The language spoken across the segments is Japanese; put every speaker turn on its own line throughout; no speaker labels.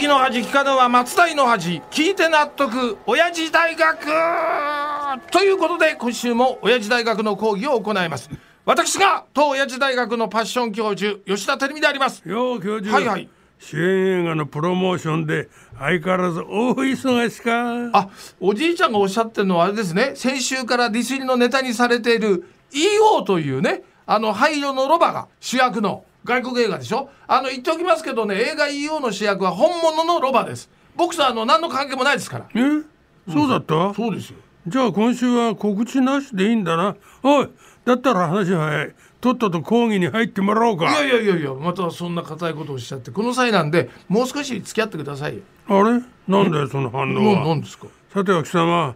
きの恥聞かぬは松代の恥聞いて納得親父大学！ということで今週も親父大学の講義を行います。私が当親父大学のパッション教授吉田照美であります。
よう教授。
はいはい。
主演映画のプロモーションで相変わらず大忙しか。
あおじいちゃんがおっしゃってるのはあれですね。先週からディスりのネタにされている EO というねあの灰色のロバが主役の外国映画でしょ？あの言っておきますけどね映画 EO の主役は本物のロバです。僕とあの何の関係もないですから。
え？そうだった、
そうですよ。
じゃあ今週は告知なしでいいんだな。おいだったら話は早い。とっとと講義に入ってもらおうか。
いやいやいやいやまたそんな固いことをおっしゃって。この際なんでもう少し付き合ってくださいよ。
あれ？なんだよその反応は。
何ですか？
さては貴様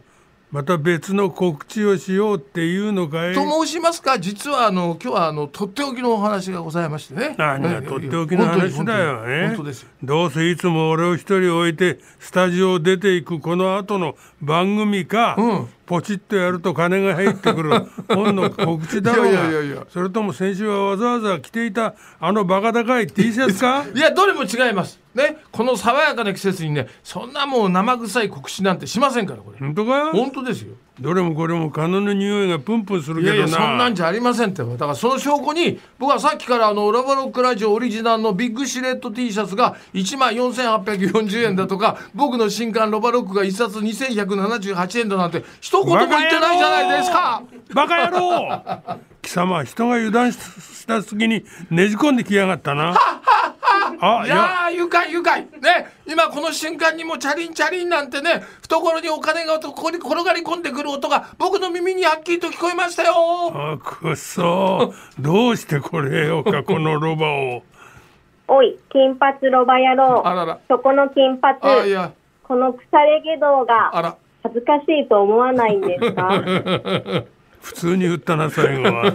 また別の告知をしようっていうのかい？
と申しますか？実はあの今日はあのとっておきのお話がございましてね。
何がとっておきの話だよね。
本当ですよ。
どうせいつも俺を一人置いてスタジオを出ていくこの後の番組か、
うん
ポチッとやると金が入ってくる。本の告知だろうが
いやいやいや
それとも先週はわざわざ着ていたあのバカ高い T シャツか？
いやどれも違います。ね？この爽やかな季節にねそんなもう生臭い告知なんてしませんからこれ。
本当か？
本当ですよ
どれもこれも金の匂いがプンプンするけどな。
いやいやそんなんじゃありませんって。だからその証拠に僕はさっきからあのラバロックラジオオリジナルのビッグシレット T シャツが1万4840円だとか僕の新刊ロバロックが1冊2178円だなんて一言も言ってないじゃないですか。
バカ野郎。貴様人が油断した隙にねじ込んできやがったな。あ
いやー愉快愉快。ね今この瞬間にもチャリンチャリンなんてね懐にお金がここに転がり込んでくる音が僕の耳にはっきりと聞こえましたよ。
あくそ。どうしてこれようかこのロバを。
おい、金髪ロバ野郎。
あらら。
そこの金髪、
あいや。
この腐れ下道
あ
が
ら。
恥ずかしいと思わないんですか？
普通に言ったな最後は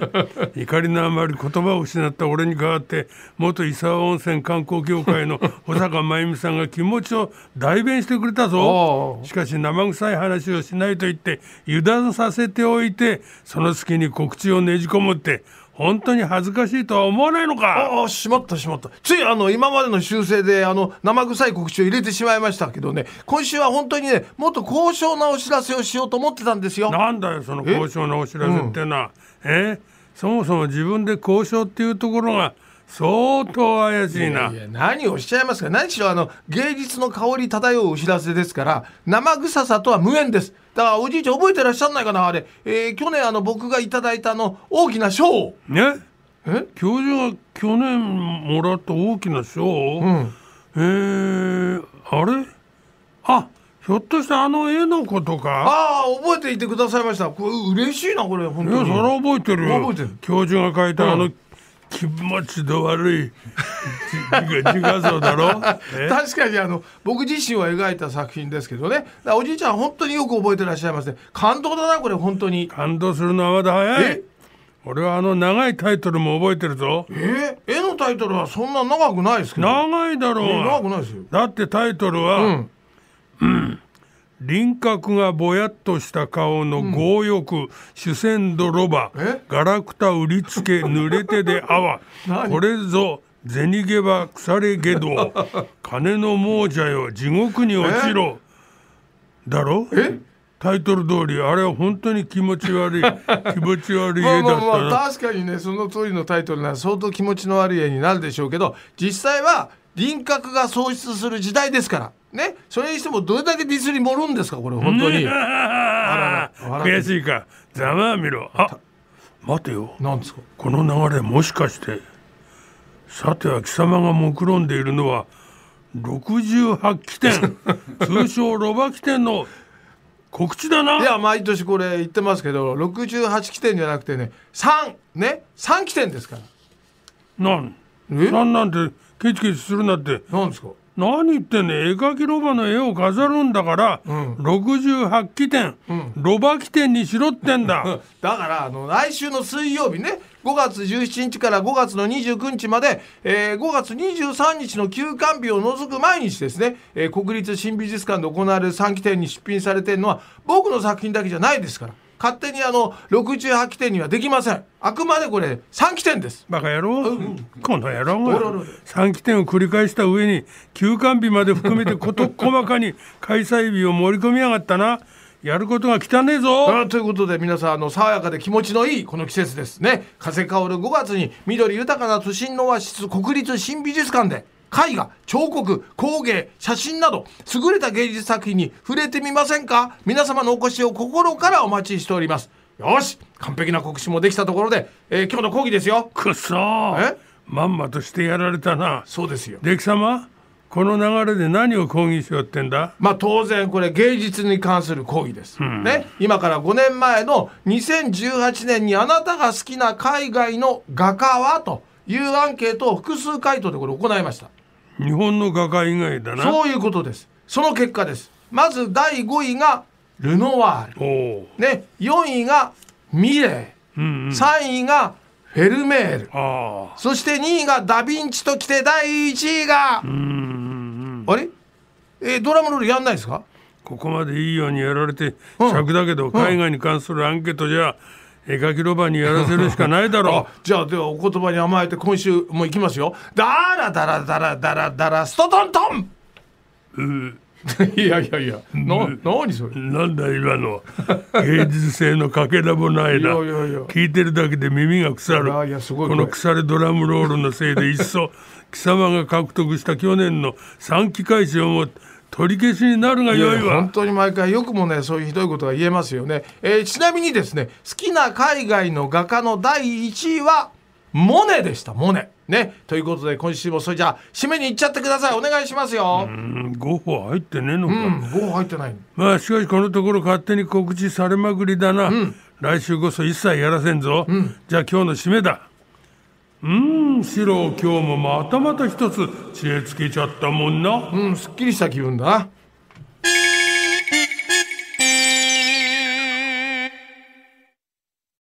怒りのあまり言葉を失った俺に代わって元伊沢温泉観光協会の保坂真由美さんが気持ちを代弁してくれたぞ。しかし生臭い話をしないと言って油断させておいてその隙に告知をねじ込むって本当に恥ずかしいとは思わないのか。
ああしまったしまった。ついあの今までの修正であの生臭い告知を入れてしまいましたけどね。今週は本当にねもっと高尚なお知らせをしようと思ってたんですよ。
なんだよその交渉のお知らせってのは。え？そもそも自分で交渉っていうところが相当怪しいな。い
や何をおっしゃいますか。何しろあの芸術の香り漂うお知らせですから生臭さとは無縁です。だからおじいちゃん覚えてらっしゃらないかなあれ、えー去年あの僕がいただいたあの大きな賞。を
ね？
え？
教授が去年もらった大きな賞、
ん。
えー、あれ？あひょっとしてあの絵のことか？
ああ覚えていてくださいました。これ嬉しいなこれ本
いやそ
当に
れは覚えてるよ。
覚えてる。
教授が書いたあの、
うん
気持ちの悪い自 自画像だろ？え？
確かにあの僕自身を描いた作品ですけどね。おじいちゃん本当によく覚えてらっしゃいますね感動だなこれ本当に。
感動するのはまだ早い。
え？
俺はあの長いタイトルも覚えてるぞ。
え？ー絵のタイトルはそんな長くないですけど。
長いだろう。が
長くないですよ。
だってタイトルは、
うん
輪郭がぼやっとした顔の強欲、主戦度ロバ
え？
ガラクタ売りつけ 濡れてであわ
何？
これぞ銭ゲバ腐れ下道。金の亡者よ地獄に落ちろ。だろ？
え？
タイトル通りあれは本当に気持ち悪い。気持ち悪い
まあ
絵だったな、
まあまあ確かにねその通りのタイトルなら相当気持ちの悪い絵になるでしょうけど実際は輪郭が喪失する時代ですからねそれにしてもどれだけディスり盛るんですかこれ本当に。
あら
あら笑って。
悔しいか。ざまあみろ。あ待てよ。
なんですか？
この流れもしかしてさては貴様が目論んでいるのは68期典 通称ロバ期典の告知だな。い
や毎年これ言ってますけど68期点じゃなくてね3ね3期点ですから。
なん？
え？
なんなんてケチケチするなって。
なんですか？
何言ってんねん絵描きロバの絵を飾るんだから、
ん。
68期典、ロバ期典にしろってんだ。
だからあの来週の水曜日ね5月17日から5月の29日まで、えー5月23日の休館日を除く毎日ですね、えー国立新美術館で行われる3期展に出品されているのは僕の作品だけじゃないですから勝手にあの68期点にはできません。あくまでこれ3期点です。
バカ野郎、この野郎が3期点を繰り返した上に休館日まで含めて 事細かに 開催日を盛り込みやがったな。やることが汚ねえぞ。
あということで皆さんあの爽やかで気持ちのいいこの季節ですね。風香る5月に緑豊かな都心のオアシス国立新美術館で絵画彫刻工芸写真など優れた芸術作品に触れてみませんか？皆様のお越しを心からお待ちしております。よし完璧な告知もできたところで、えー今日の講義ですよ。
くっそー。
え？
まんまとしてやられたな。
そうですよ。
で貴様この流れで何を講義しようってんだ？
まあ当然これ芸術に関する講義です、ね？今から5年前の2018年にあなたが好きな海外の画家は？というアンケートを複数回答でこれ行いました
日本の画家以外だな。
そういうことです。その結果です。まず第5位がルノワール。ね4位がミレ
うんうん。
ー3位がフェルメール。そして2位がダ・ヴィンチときて第1位が
うんうんうん
あれ？えードラムロールやんないですか？
ここまでいいようにやられて
うん。
尺だけど海外に関するアンケートじゃ絵描きロバにやらせるしかないだろ
あじゃあではお言葉に甘えて今週もいきますよ。ダラダラダラダラダラストトントン。いやいやいや。な何それ？
なんだ今の。芸術性のかけらもないな。い
やいやいや。
聞いてるだけで耳が腐る。
いやすごい
この腐れドラムロールのせいでいっそ貴様が獲得した去年の3期開始をも取り消しになるが
い
よいわ
本当に毎回よくもねそういうひどいことが言えますよね、えーちなみにですね好きな海外の画家の第1位はモネでした。モネ。ね。ということで今週もそれじゃあ締めに行っちゃってください。お願いしますよ。
うん5歩入ってねえのか、
うん、5入ってない。
まあしかしこのところ勝手に告知されまくりだな、来週こそ一切やらせんぞ、じゃあ今日の締めだうんシロ今日もまたまた一つ知恵つけちゃったもんな。
うんすっきりした気分だ。な